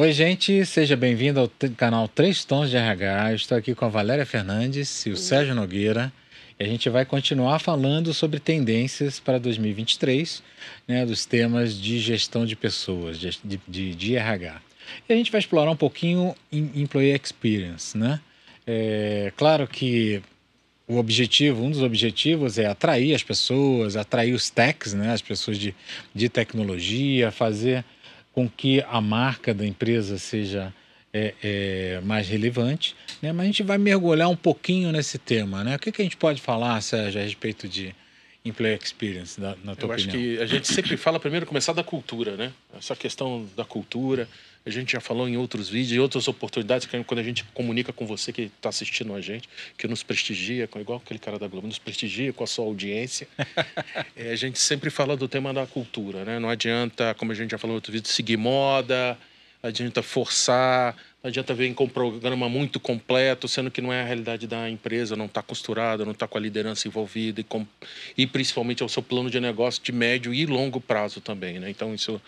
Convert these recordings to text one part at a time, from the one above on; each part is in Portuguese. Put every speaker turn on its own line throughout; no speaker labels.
Oi, gente, seja bem-vindo ao canal Três Tons de RH. Eu estou aqui com a Valéria Fernandes e o Sérgio Nogueira. E a gente vai continuar falando sobre tendências para 2023, né, dos temas de gestão de pessoas, de, de, de RH. E a gente vai explorar um pouquinho Employee Experience, né? É, claro que o objetivo, um dos objetivos é atrair as pessoas, atrair os techs, né, as pessoas de, de tecnologia, fazer com que a marca da empresa seja é, é, mais relevante, né? mas a gente vai mergulhar um pouquinho nesse tema. Né? O que, que a gente pode falar, Sérgio, a respeito de employee experience, na, na tua
Eu
opinião?
acho que a gente sempre fala primeiro começar da cultura, né? Essa questão da cultura, a gente já falou em outros vídeos, em outras oportunidades, quando a gente comunica com você que está assistindo a gente, que nos prestigia, igual aquele cara da Globo, nos prestigia com a sua audiência. é, a gente sempre fala do tema da cultura, né? Não adianta, como a gente já falou em outro vídeo, seguir moda, adianta forçar, não adianta vir com um programa muito completo, sendo que não é a realidade da empresa, não está costurada, não está com a liderança envolvida e, com, e principalmente é o seu plano de negócio de médio e longo prazo também, né? Então isso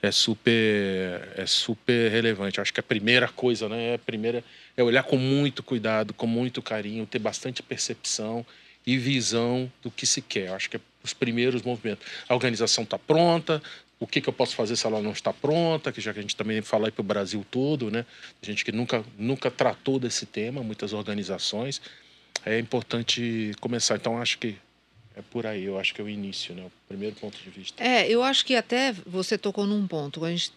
é super é super relevante. Acho que a primeira coisa, né, é a primeira é olhar com muito cuidado, com muito carinho, ter bastante percepção e visão do que se quer. Acho que é os primeiros movimentos. A organização está pronta, o que, que eu posso fazer se ela não está pronta, que já que a gente também fala para o Brasil todo, né? Gente que nunca, nunca tratou desse tema, muitas organizações. É importante começar. Então, acho que é por aí, eu acho que é o início, né? O primeiro ponto de vista.
É, eu acho que até você tocou num ponto. A gente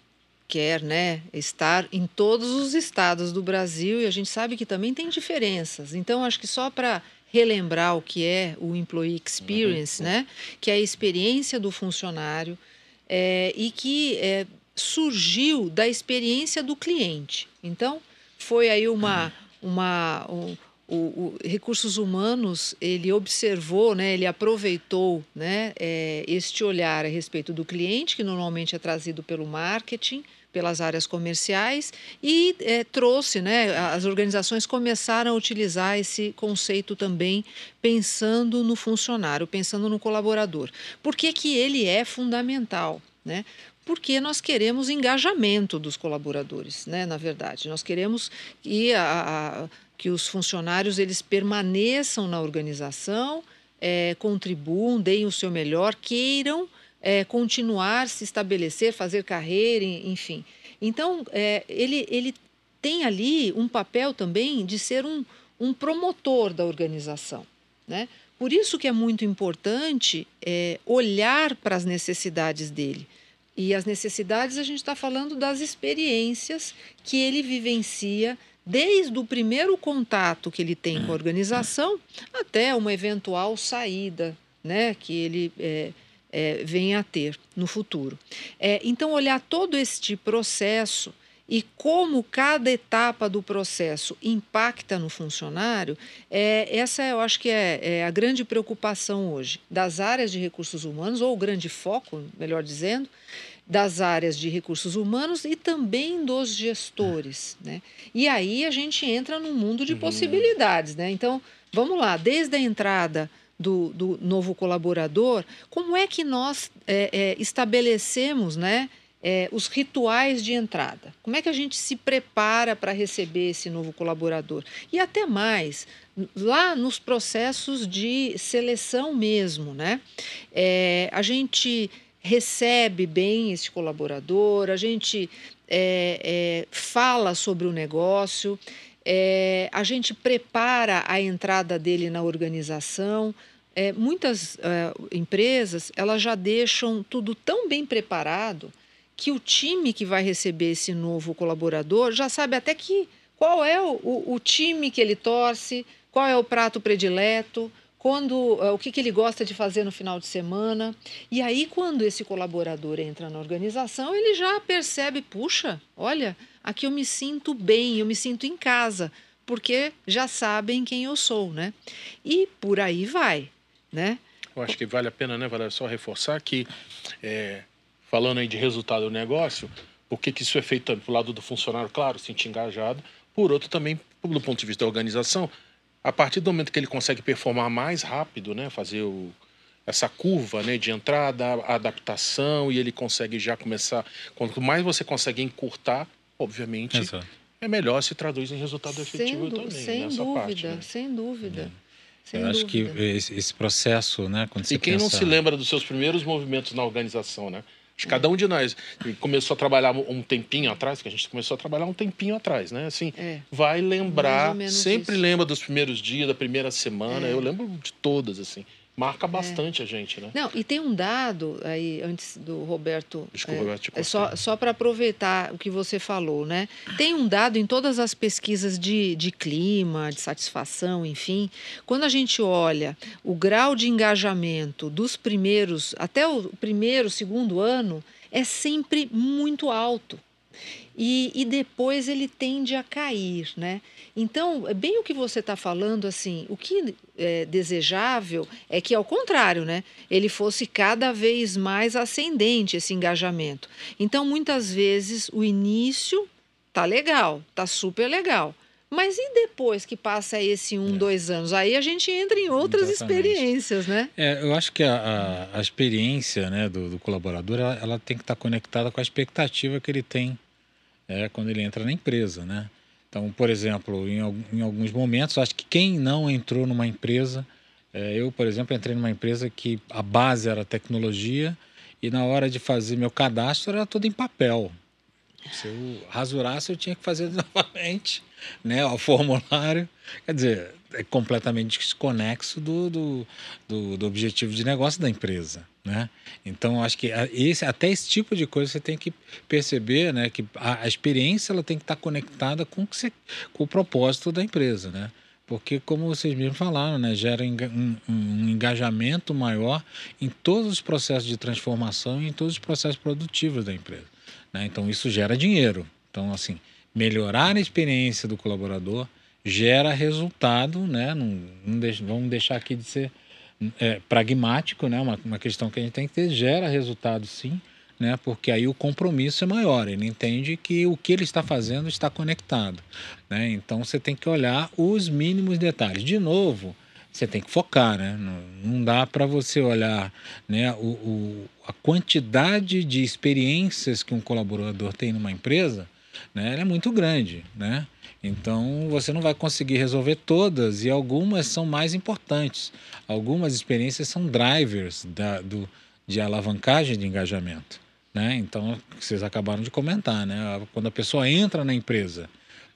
quer, né, estar em todos os estados do Brasil e a gente sabe que também tem diferenças. Então, acho que só para relembrar o que é o Employee Experience, uhum. né? Que é a experiência do funcionário é, e que é, surgiu da experiência do cliente. Então, foi aí uma. uma um, o, o, recursos humanos ele observou, né, ele aproveitou né, é, este olhar a respeito do cliente, que normalmente é trazido pelo marketing, pelas áreas comerciais, e é, trouxe, né, as organizações começaram a utilizar esse conceito também, pensando no funcionário, pensando no colaborador. Por que, que ele é fundamental? Né? porque nós queremos engajamento dos colaboradores, né? Na verdade, nós queremos que, a, a, que os funcionários eles permaneçam na organização, é, contribuam, deem o seu melhor, queiram é, continuar se estabelecer, fazer carreira, enfim. Então, é, ele, ele tem ali um papel também de ser um, um promotor da organização, né? Por isso que é muito importante é, olhar para as necessidades dele. E as necessidades, a gente está falando das experiências que ele vivencia desde o primeiro contato que ele tem com a organização até uma eventual saída né, que ele é, é, venha a ter no futuro. É, então, olhar todo este processo e como cada etapa do processo impacta no funcionário, é, essa eu acho que é, é, a grande preocupação hoje das áreas de recursos humanos, ou o grande foco, melhor dizendo, das áreas de recursos humanos e também dos gestores. Né? E aí a gente entra num mundo de uhum. possibilidades. Né? Então, vamos lá, desde a entrada do, do novo colaborador, como é que nós é, é, estabelecemos né, é, os rituais de entrada. Como é que a gente se prepara para receber esse novo colaborador? E até mais, lá nos processos de seleção mesmo, né? É, a gente recebe bem esse colaborador, a gente é, é fala sobre o negócio, é, a gente prepara a entrada dele na organização. É, muitas empresas elas já deixam tudo tão bem preparado que o time que vai receber esse novo colaborador já sabe até que qual é o, o, time que ele torce, qual é o prato predileto, quando uh, o que, que ele gosta de fazer no final de semana. E aí, quando esse colaborador entra na organização, ele já percebe: puxa, olha, aqui eu me sinto bem, eu me sinto em casa, porque já sabem quem eu sou, né? E por aí vai, né?
Eu acho que vale a pena, né, Valéria, só reforçar que é, falando aí de resultado do negócio, o que, que isso é feito tanto lado do funcionário, claro, sentir engajado, por outro também, do ponto de vista da organização, a partir do momento que ele consegue performar mais rápido, né, fazer o, essa curva né, de entrada, adaptação, e ele consegue já começar. Quanto mais você consegue encurtar obviamente, Exato. é melhor se traduz em resultado efetivo sem também.
Sem
nessa
dúvida,
parte, né?
sem dúvida. É.
Sem Eu dúvida. acho que esse, esse, processo, né?
Quando e quem pensa... não se lembra dos seus primeiros movimentos na organização, né? Que cada um de nós começou a trabalhar um tempinho atrás, que a gente começou a trabalhar um tempinho atrás, né? Assim, é. vai lembrar, sempre isso. lembra dos primeiros dias, da primeira semana. É. Eu lembro de todas, assim marca é. bastante é. a gente, né?
Não, e tem um dado aí, antes do Roberto.
Desculpa, é, Roberto,
é só, só para aproveitar o que você falou, né? Tem um dado em todas as pesquisas de, de clima, de satisfação, enfim. Quando a gente olha o grau de engajamento dos primeiros, até o primeiro, segundo ano, é sempre muito alto. E, e depois ele tende a cair, né? Então, é bem o que você está falando, assim, o que é desejável é que, ao contrário, né, ele fosse cada vez mais ascendente esse engajamento. Então, muitas vezes, o início tá legal, tá super legal. Mas e depois que passa esse um, é. dois anos? Aí a gente entra em outras Exatamente. experiências, né?
É, eu acho que a, a, a experiência né, do, do colaborador ela, ela, tem que estar conectada com a expectativa que ele tem é, quando ele entra na empresa, né? Então, por exemplo, em, em alguns momentos, acho que quem não entrou numa empresa, é, eu, por exemplo, entrei numa empresa que a base era tecnologia e na hora de fazer meu cadastro era tudo em papel. Se eu rasurasse, eu tinha que fazer novamente né, o formulário. Quer dizer, é completamente desconexo do, do, do, do objetivo de negócio da empresa. Né? Então, acho que esse, até esse tipo de coisa você tem que perceber né, que a, a experiência ela tem que estar conectada com, você, com o propósito da empresa. Né? Porque, como vocês mesmos falaram, né, gera um, um, engajamento maior em todos os processos de transformação e em todos os processos produtivos da empresa. Né? Então, isso gera dinheiro. Então, assim, melhorar a experiência do colaborador gera resultado, né? Não, não deixa, vamos deixar aqui de ser é, pragmático, né? Uma, uma questão que a gente tem que ter, gera resultado sim, né? Porque aí o compromisso é maior, ele entende que o que ele está fazendo está conectado, né? Então você tem que olhar os mínimos detalhes. De novo, você tem que focar, né? Não, não dá para você olhar, né? O, o, a quantidade de experiências que um colaborador tem numa empresa, né? É muito grande, né? Então você não vai conseguir resolver todas e algumas são mais importantes. Algumas experiências são drivers da, do, de alavancagem de engajamento. Né? Então, vocês acabaram de comentar, né? quando a pessoa entra na empresa,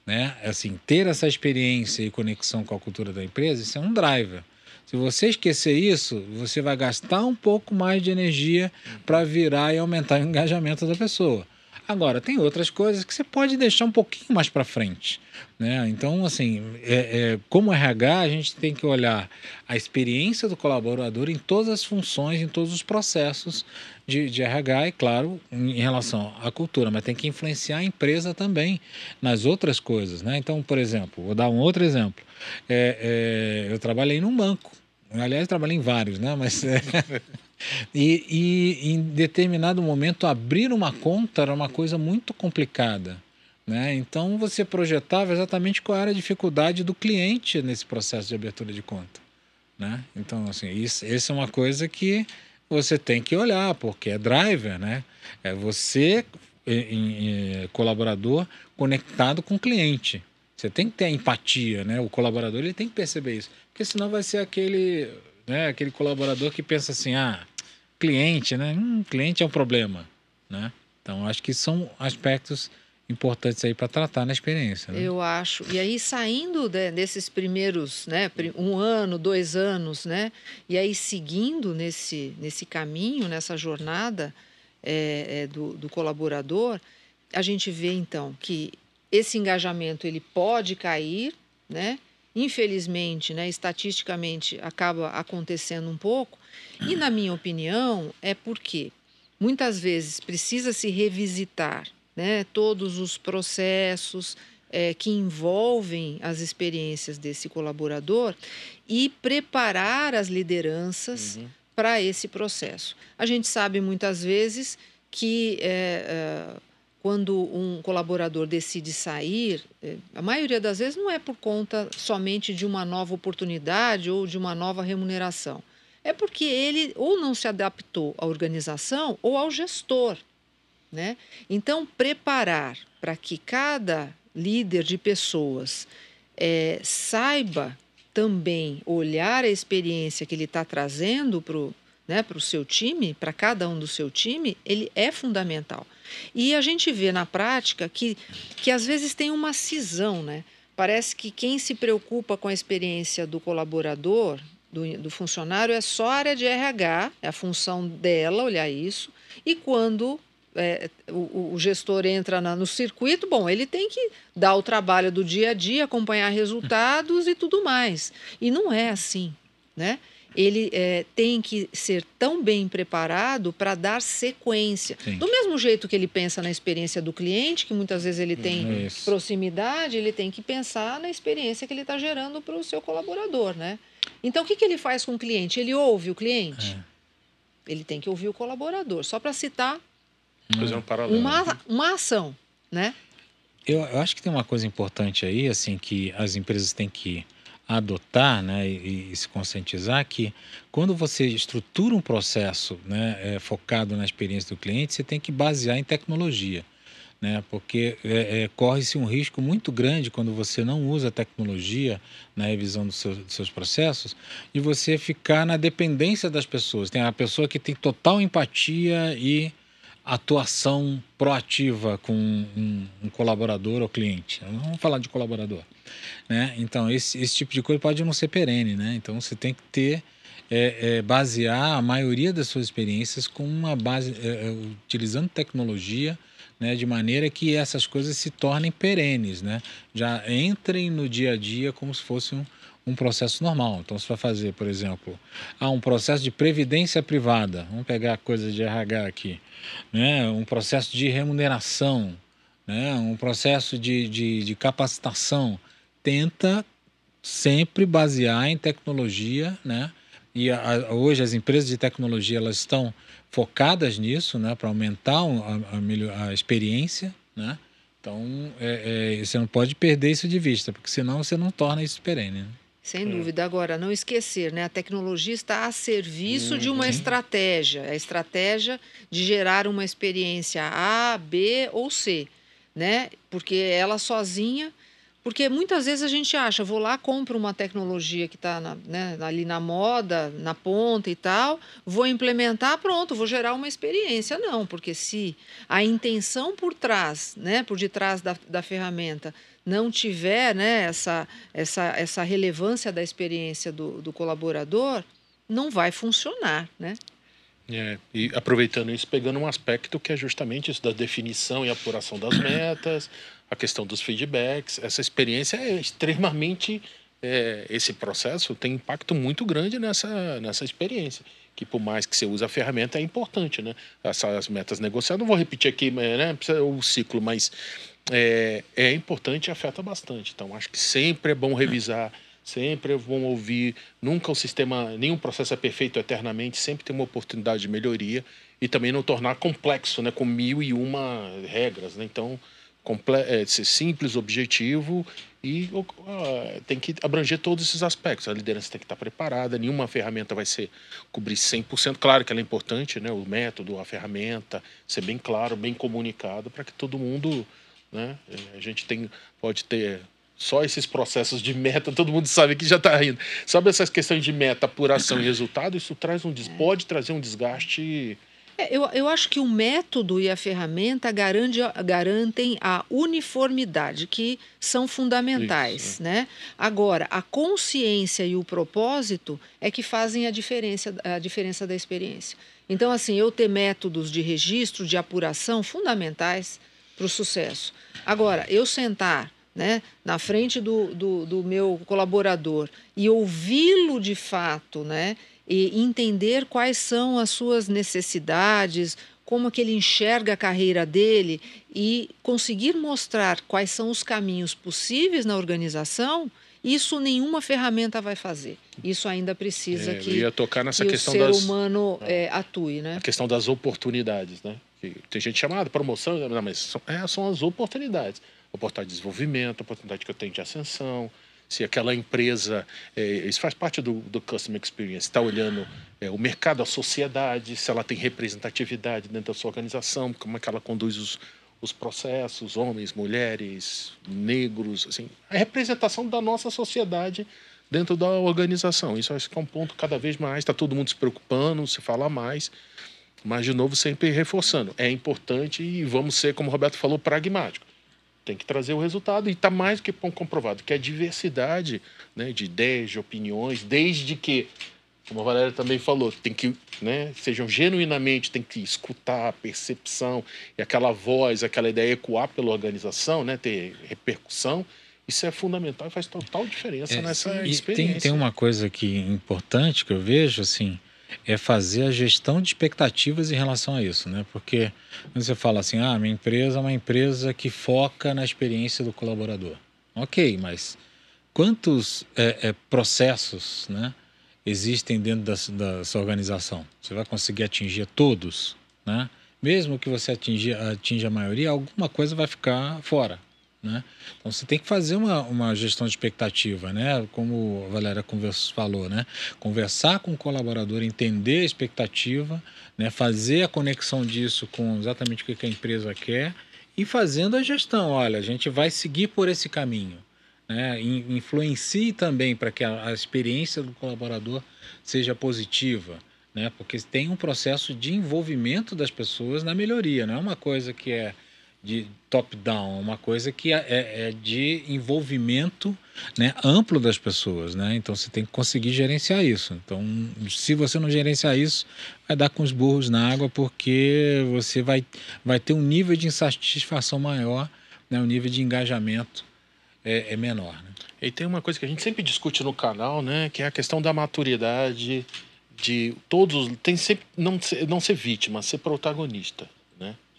né? assim, ter essa experiência e conexão com a cultura da empresa, isso é um driver. Se você esquecer isso, você vai gastar um pouco mais de energia para virar e aumentar o engajamento da pessoa. Agora, tem outras coisas que você pode deixar um pouquinho mais para frente. Né? Então, assim, é, é, como RH, a gente tem que olhar a experiência do colaborador em todas as funções, em todos os processos de, de RH, e claro, em relação à cultura, mas tem que influenciar a empresa também nas outras coisas. Né? Então, por exemplo, vou dar um outro exemplo. É, é eu trabalhei num banco. Aliás, trabalhei em vários, né? Mas é, E, e em determinado momento abrir uma conta era uma coisa muito complicada. Né? Então você projetava exatamente qual era a dificuldade do cliente nesse processo de abertura de conta. Né? Então, assim, isso, isso é uma coisa que você tem que olhar, porque é driver, né? É você, em, em, colaborador, conectado com o cliente. Você tem que ter a empatia, né? O colaborador ele tem que perceber isso, porque senão vai ser aquele, né? Aquele colaborador que pensa assim, ah, cliente, né? Hum, cliente é um problema, né? Então acho que são aspectos importantes aí para tratar na experiência. Né?
Eu acho. E aí saindo de, desses primeiros, né, um ano, dois anos, né, e aí seguindo nesse nesse caminho, nessa jornada é, é, do, do colaborador, a gente vê então que esse engajamento ele pode cair, né? Infelizmente, né, estatisticamente acaba acontecendo um pouco, e, na minha opinião, é porque muitas vezes precisa se revisitar né, todos os processos é, que envolvem as experiências desse colaborador e preparar as lideranças uhum. para esse processo. A gente sabe muitas vezes que. É, é, quando um colaborador decide sair, é, a maioria das vezes não é por conta somente de uma nova oportunidade ou de uma nova remuneração é porque ele ou não se adaptou à organização ou ao gestor. Né? Então, preparar para que cada líder de pessoas é, saiba também olhar a experiência que ele está trazendo para o né, o seu time, para cada um do seu time, ele é fundamental. E a gente vê na prática que, que às vezes tem uma cisão, né? Parece que quem se preocupa com a experiência do colaborador, do, do funcionário, é só a área de RH, é a função dela olhar isso. E quando é, o, o, gestor entra na, no circuito, bom, ele tem que dar o trabalho do dia a dia, acompanhar resultados e tudo mais. E não é assim, né? Ele é, tem que ser tão bem preparado para dar sequência. Sim. Do mesmo jeito que ele pensa na experiência do cliente, que muitas vezes ele tem Isso. proximidade, ele tem que pensar na experiência que ele está gerando para o seu colaborador, né? Então, o que, que ele faz com o cliente? Ele ouve o cliente? É. Ele tem que ouvir o colaborador. Só para citar
Fazer um paralelo.
Uma, uma ação, né?
Eu, eu, acho que tem uma coisa importante aí, assim, que as empresas têm que adotar né, e, e se conscientizar que quando você estrutura um processo né, é, focado na experiência do cliente, você tem que basear em tecnologia. Né, porque é, é, corre-se um risco muito grande quando você não usa tecnologia na revisão dos seus, dos seus processos e você ficar na dependência das pessoas. Tem a pessoa que tem total empatia e atuação proativa com um, um, colaborador ou cliente. Vamos falar de colaborador. Né? Então, esse, esse tipo de coisa pode não ser perene. Né? Então, você tem que ter, é, é, basear a maioria das suas experiências com uma base, é, é utilizando tecnologia, né, de maneira que essas coisas se tornem perenes, né? já entrem no dia a dia como se fosse um, um processo normal. Então, você vai fazer, por exemplo, ah, um processo de previdência privada, vamos pegar a coisa de RH aqui, né? um processo de remuneração, né? um processo de, de, de capacitação. Tenta sempre basear em tecnologia, né? E a, hoje as empresas de tecnologia elas estão focadas nisso, né? Para aumentar a, a, a experiência, né? Então, é, é, você não pode perder isso de vista, porque senão você não torna isso perene. Né?
Sem dúvida. Agora, não esquecer, né? A tecnologia está a serviço uhum. de uma uhum. estratégia. A estratégia de gerar uma experiência A, B ou C, né? Porque ela sozinha porque muitas vezes a gente acha, vou lá, compro uma tecnologia que está né, ali na moda, na ponta e tal, vou implementar, pronto, vou gerar uma experiência. Não, porque se a intenção por trás, né, por detrás da, da ferramenta, não tiver né, essa, essa, essa relevância da experiência do, do colaborador, não vai funcionar, né?
É, e aproveitando isso, pegando um aspecto que é justamente isso da definição e apuração das metas, a questão dos feedbacks, essa experiência é extremamente. É, esse processo tem impacto muito grande nessa, nessa experiência. Que por mais que você use a ferramenta, é importante, né? Essas metas negociadas, não vou repetir aqui né, o ciclo, mas é, é importante e afeta bastante. Então, acho que sempre é bom revisar, sempre é bom ouvir. Nunca o sistema, nenhum processo é perfeito eternamente, sempre tem uma oportunidade de melhoria e também não tornar complexo, né, com mil e uma regras. Né? Então, é, ser simples, objetivo e uh, tem que abranger todos esses aspectos. A liderança tem que estar preparada, nenhuma ferramenta vai ser cobrir 100%. Claro que ela é importante, né? o método, a ferramenta, ser bem claro, bem comunicado, para que todo mundo. Né? A gente tem, pode ter só esses processos de meta, todo mundo sabe que já está rindo. Sabe essas questões de meta, apuração e resultado? Isso traz um, pode trazer um desgaste
é, eu, eu acho que o método e a ferramenta garante, garantem a uniformidade, que são fundamentais. Isso, é. né? Agora, a consciência e o propósito é que fazem a diferença, a diferença da experiência. Então, assim, eu ter métodos de registro, de apuração fundamentais para o sucesso. Agora, eu sentar né, na frente do, do, do meu colaborador e ouvi-lo de fato, né? e entender quais são as suas necessidades, como que ele enxerga a carreira dele e conseguir mostrar quais são os caminhos possíveis na organização, isso nenhuma ferramenta vai fazer. Isso ainda precisa é, que,
ia tocar nessa
que
questão
o ser
das,
humano é, atue. Né?
A questão das oportunidades. Né? Tem gente chamada promoção, não, mas são, é, são as oportunidades. Oportunidade de desenvolvimento, oportunidade que eu tenho de ascensão, se aquela empresa, é, isso faz parte do, do Customer Experience, está olhando é, o mercado, a sociedade, se ela tem representatividade dentro da sua organização, como é que ela conduz os, os processos, homens, mulheres, negros, assim, a representação da nossa sociedade dentro da organização. Isso acho que é um ponto cada vez mais, está todo mundo se preocupando, se fala mais, mas de novo sempre reforçando, é importante e vamos ser, como o Roberto falou, pragmático. Tem que trazer o resultado e está mais do que comprovado que a diversidade né, de ideias, de opiniões, desde que como a Valéria também falou, tem que, né, sejam genuinamente, tem que escutar a percepção e aquela voz, aquela ideia ecoar pela organização, né, ter repercussão. Isso é fundamental e faz total diferença é, nessa experiência.
Tem, tem uma coisa que importante que eu vejo, assim, é fazer a gestão de expectativas em relação a isso, né? Porque você fala assim, ah, minha empresa é uma empresa que foca na experiência do colaborador. Ok, mas quantos é, é, processos, né? existem dentro da, da sua organização. Você vai conseguir atingir todos, né? Mesmo que você atinja, atinja a maioria, alguma coisa vai ficar fora. Né? Então você tem que fazer uma, uma gestão de expectativa, né? como a Valéria conversa, falou, né? conversar com o colaborador, entender a expectativa, né? fazer a conexão disso com exatamente o que a empresa quer e fazendo a gestão. Olha, a gente vai seguir por esse caminho né, influencie também para que a, a, experiência do colaborador seja positiva, né, porque tem um processo de envolvimento das pessoas na melhoria, não é uma coisa que é de top-down, uma coisa que é, é, é, de envolvimento né, amplo das pessoas. Né? Então você tem que conseguir gerenciar isso. Então, se você não gerenciar isso, vai dar com os burros na água, porque você vai, vai ter um nível de insatisfação maior, né, um nível de engajamento é, é menor. Né?
E tem uma coisa que a gente sempre discute no canal, né, que é a questão da maturidade de todos, tem sempre não ser, não ser vítima, ser protagonista?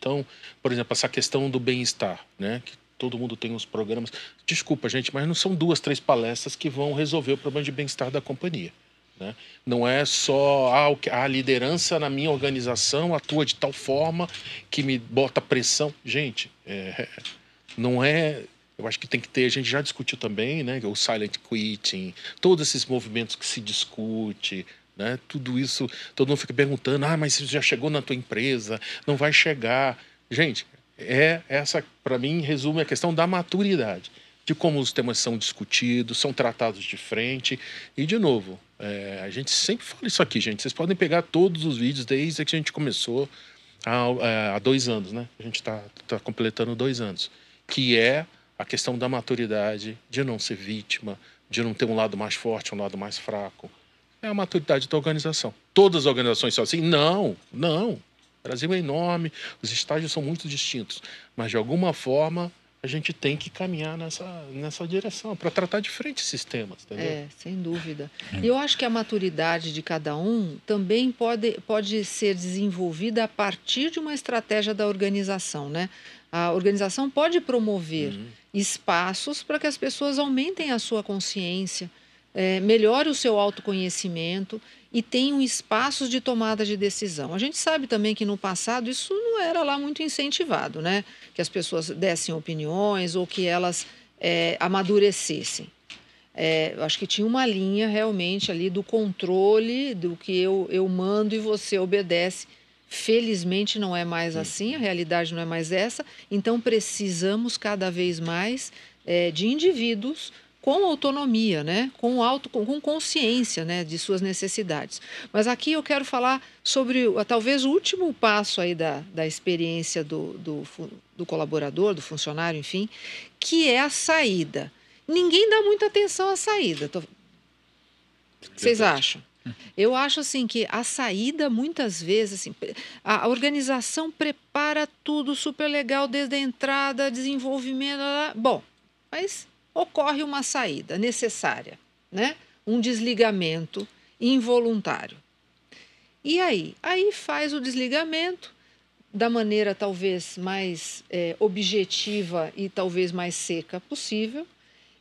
Então, por exemplo, essa questão do bem-estar, né, que todo mundo tem os programas. Desculpa, gente, mas não são duas, três palestras que vão resolver o problema de bem-estar da companhia. Né? Não é só ah, a liderança na minha organização atua de tal forma que me bota pressão. Gente, é, não é eu acho que tem que ter, a gente já discutiu também, né, o silent quitting, todos esses movimentos que se discute, né, tudo isso, todo mundo fica perguntando, ah, mas você já chegou na tua empresa, não vai chegar. Gente, é essa, para mim, resume a questão da maturidade, de como os temas são discutidos, são tratados de frente, e de novo, é, a gente sempre fala isso aqui, gente, vocês podem pegar todos os vídeos desde que a gente começou há, é, há dois anos, né, a gente está tá completando dois anos, que é a questão da maturidade, de não ser vítima, de não ter um lado mais forte, um lado mais fraco. É a maturidade da organização. Todas as organizações são assim? Não, não. O Brasil é enorme, os estágios são muito distintos. Mas, de alguma forma, a gente tem que caminhar nessa, nessa direção para tratar de frente esses temas. Entendeu?
É, sem dúvida. E eu acho que a maturidade de cada um também pode, pode ser desenvolvida a partir de uma estratégia da organização. Né? A organização pode promover uhum. espaços para que as pessoas aumentem a sua consciência, é, melhore o seu autoconhecimento e tenham espaços de tomada de decisão. A gente sabe também que no passado isso não era lá muito incentivado, né? Que as pessoas dessem opiniões ou que elas é, amadurecessem. É, acho que tinha uma linha realmente ali do controle do que eu, eu mando e você obedece Felizmente não é mais assim, a realidade não é mais essa. Então precisamos cada vez mais é, de indivíduos com autonomia, né? com, auto, com consciência né? de suas necessidades. Mas aqui eu quero falar sobre talvez o último passo aí da, da experiência do, do, do colaborador, do funcionário, enfim, que é a saída. Ninguém dá muita atenção à saída. Tô... Vocês acham? Eu acho assim que a saída muitas vezes assim, a organização prepara tudo super legal desde a entrada, desenvolvimento, bom, mas ocorre uma saída necessária, né? Um desligamento involuntário. E aí, aí faz o desligamento da maneira talvez mais é, objetiva e talvez mais seca possível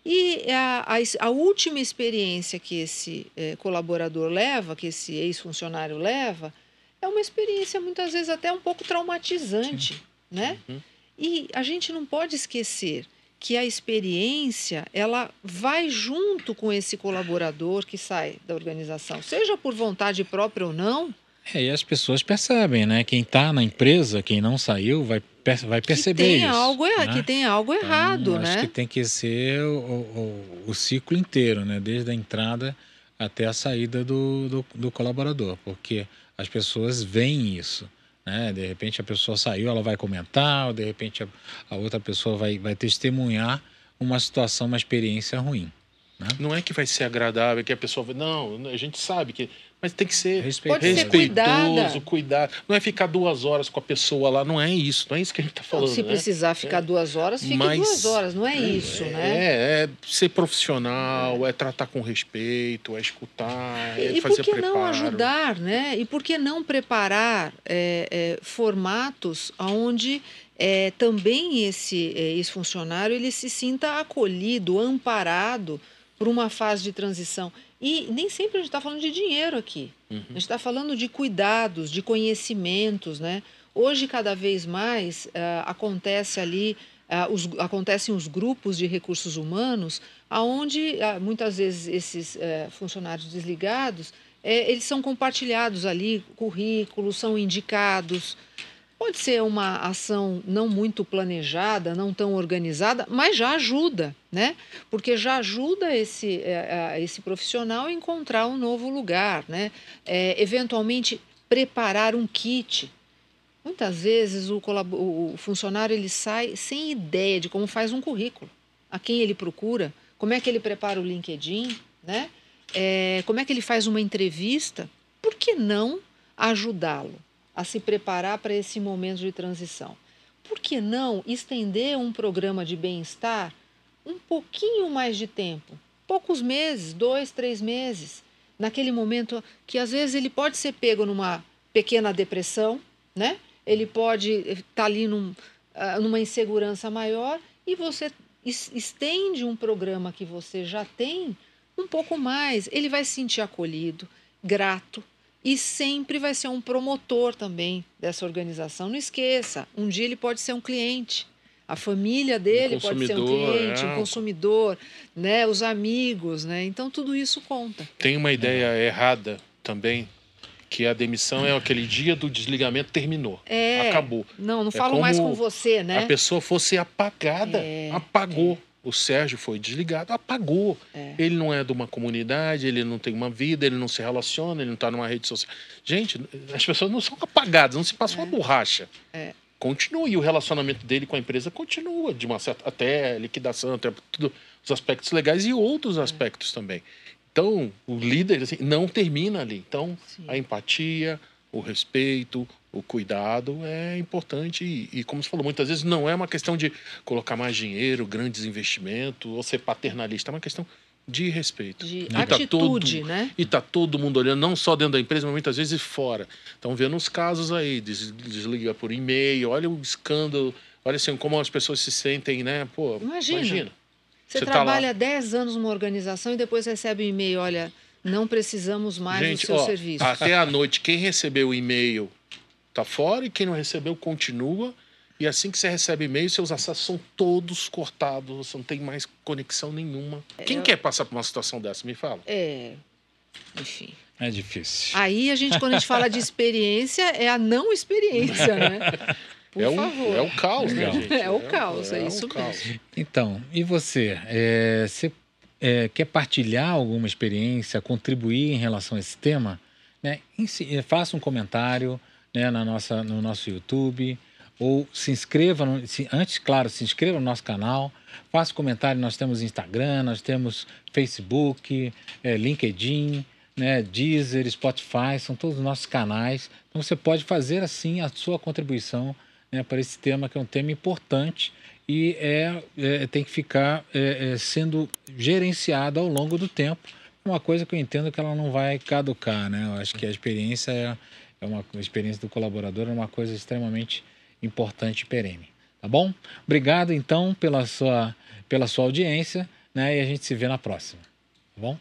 e a, a, a última experiência que esse é, colaborador leva, que esse ex-funcionário leva, é uma experiência muitas vezes até um pouco traumatizante, Sim. né? Uhum. E a gente não pode esquecer que a experiência ela vai junto com esse colaborador que sai da organização, seja por vontade própria ou não.
É, e as pessoas percebem, né? Quem está na empresa, quem não saiu, vai vai perceber
que tem
isso.
Algo,
né?
Que tem algo
então,
errado,
acho
né?
que tem que ser o, o, o, ciclo inteiro, né? Desde a entrada até a saída do, do, do colaborador, porque as pessoas veem isso. Né? De repente a pessoa saiu, ela vai comentar, ou de repente a, a outra pessoa vai, vai testemunhar uma situação, uma experiência ruim. Né?
Não é que vai ser agradável, que a pessoa vai. Não, a gente sabe que. Mas tem que ser
Pode
respeitoso,
ser
cuidado. Não é ficar duas horas com a pessoa lá, não é isso, não é isso que a gente está falando.
Não, se
né?
precisar ficar é. duas horas, fique Mas, duas horas, não é, é isso, né?
É, é ser profissional, é. é. tratar com respeito, é escutar, é
e
fazer
por que
preparo.
não ajudar, né? E por que não preparar é, formatos onde é, também esse, esse funcionário ele se sinta acolhido, amparado por uma fase de transição. E nem sempre a gente está falando de dinheiro aqui. Uhum. A gente está falando de cuidados, de conhecimentos, né? Hoje, cada vez mais, uh, acontece ali, uh, os, acontecem os grupos de recursos humanos, aonde uh, muitas vezes esses funcionários desligados, eles são compartilhados ali, currículos, são indicados. Pode ser uma ação não muito planejada, não tão organizada, mas já ajuda, né? Porque já ajuda esse, é, esse profissional a encontrar um novo lugar, né? É, eventualmente preparar um kit. Muitas vezes o, o funcionário ele sai sem ideia de como faz um currículo, a quem ele procura, como é que ele prepara o LinkedIn, né? É, como é que ele faz uma entrevista. Por que não ajudá-lo? A se preparar para esse momento de transição. Por que não estender um programa de bem-estar um pouquinho mais de tempo? Poucos meses, dois, três meses. Naquele momento que às vezes ele pode ser pego numa pequena depressão, né? Ele pode estar tá ali num, uh, numa insegurança maior e você estende um programa que você já tem um pouco mais. Ele vai se sentir acolhido, grato, e sempre vai ser um promotor também dessa organização. Não esqueça, um dia ele pode ser um cliente. A família dele um pode ser um cliente, é. um consumidor, né? os amigos, né? Então tudo isso conta.
Tem uma ideia é. errada também, que a demissão é aquele dia do desligamento terminou.
É.
Acabou.
Não, não é falo mais com você, né?
A pessoa fosse apagada. É. Apagou. O Sérgio foi desligado, apagou. É. Ele não é de uma comunidade, ele não tem uma vida, ele não se relaciona, ele não está numa rede social. Gente, as pessoas não são apagadas, não se passa é. uma borracha.
É.
Continua. E o relacionamento dele com a empresa continua, de uma certa. até liquidação, até tudo, os aspectos legais e outros é. aspectos também. Então, o líder assim, não termina ali. Então, Sim. a empatia, o respeito, o cuidado é importante e, e, como você falou, muitas vezes não é uma questão de colocar mais dinheiro, grandes investimentos ou ser paternalista, é uma questão de respeito.
De e atitude,
tá todo,
né?
E está todo mundo olhando, não só dentro da empresa, mas muitas vezes fora. Estão vendo os casos aí, desliga por e-mail, olha o escândalo, olha assim, como as pessoas se sentem, né? Pô,
imagina. imagina. Você, você trabalha tá 10 anos numa organização e depois recebe um e-mail, olha, não precisamos mais
Gente,
do seu
ó,
serviço.
Até a noite, quem recebeu o e-mail está fora e quem não recebeu continua. E assim que você recebe e-mail, seus acessos são todos cortados, você não tem mais conexão nenhuma. Quem Eu... quer passar por uma situação dessa? Me fala.
É. Enfim.
É difícil.
Aí a gente, quando a gente fala de experiência, é a não experiência, né? Por
é
favor.
é o caos, né, gente?
É o caos, é, é, é isso
mesmo. Então, e você? É, você é, quer partilhar alguma experiência, contribuir em relação a esse tema? Né? Faça um comentário, né, na nossa, no nosso YouTube, ou se inscreva, no, se, antes, claro, se inscreva no nosso canal, faça comentário, nós temos Instagram, nós temos Facebook, é, LinkedIn, né, Deezer, Spotify, são todos os nossos canais. Então você pode fazer assim a sua contribuição né, para esse tema, que é um tema importante e é, é tem que ficar é, é, sendo gerenciado ao longo do tempo. Uma coisa que eu entendo que ela não vai caducar, né? Eu acho que a experiência é é uma, experiência do colaborador, é uma coisa extremamente importante e perene. Tá bom? Obrigado, então, pela sua, pela sua audiência, né? E a gente se vê na próxima. Tá bom?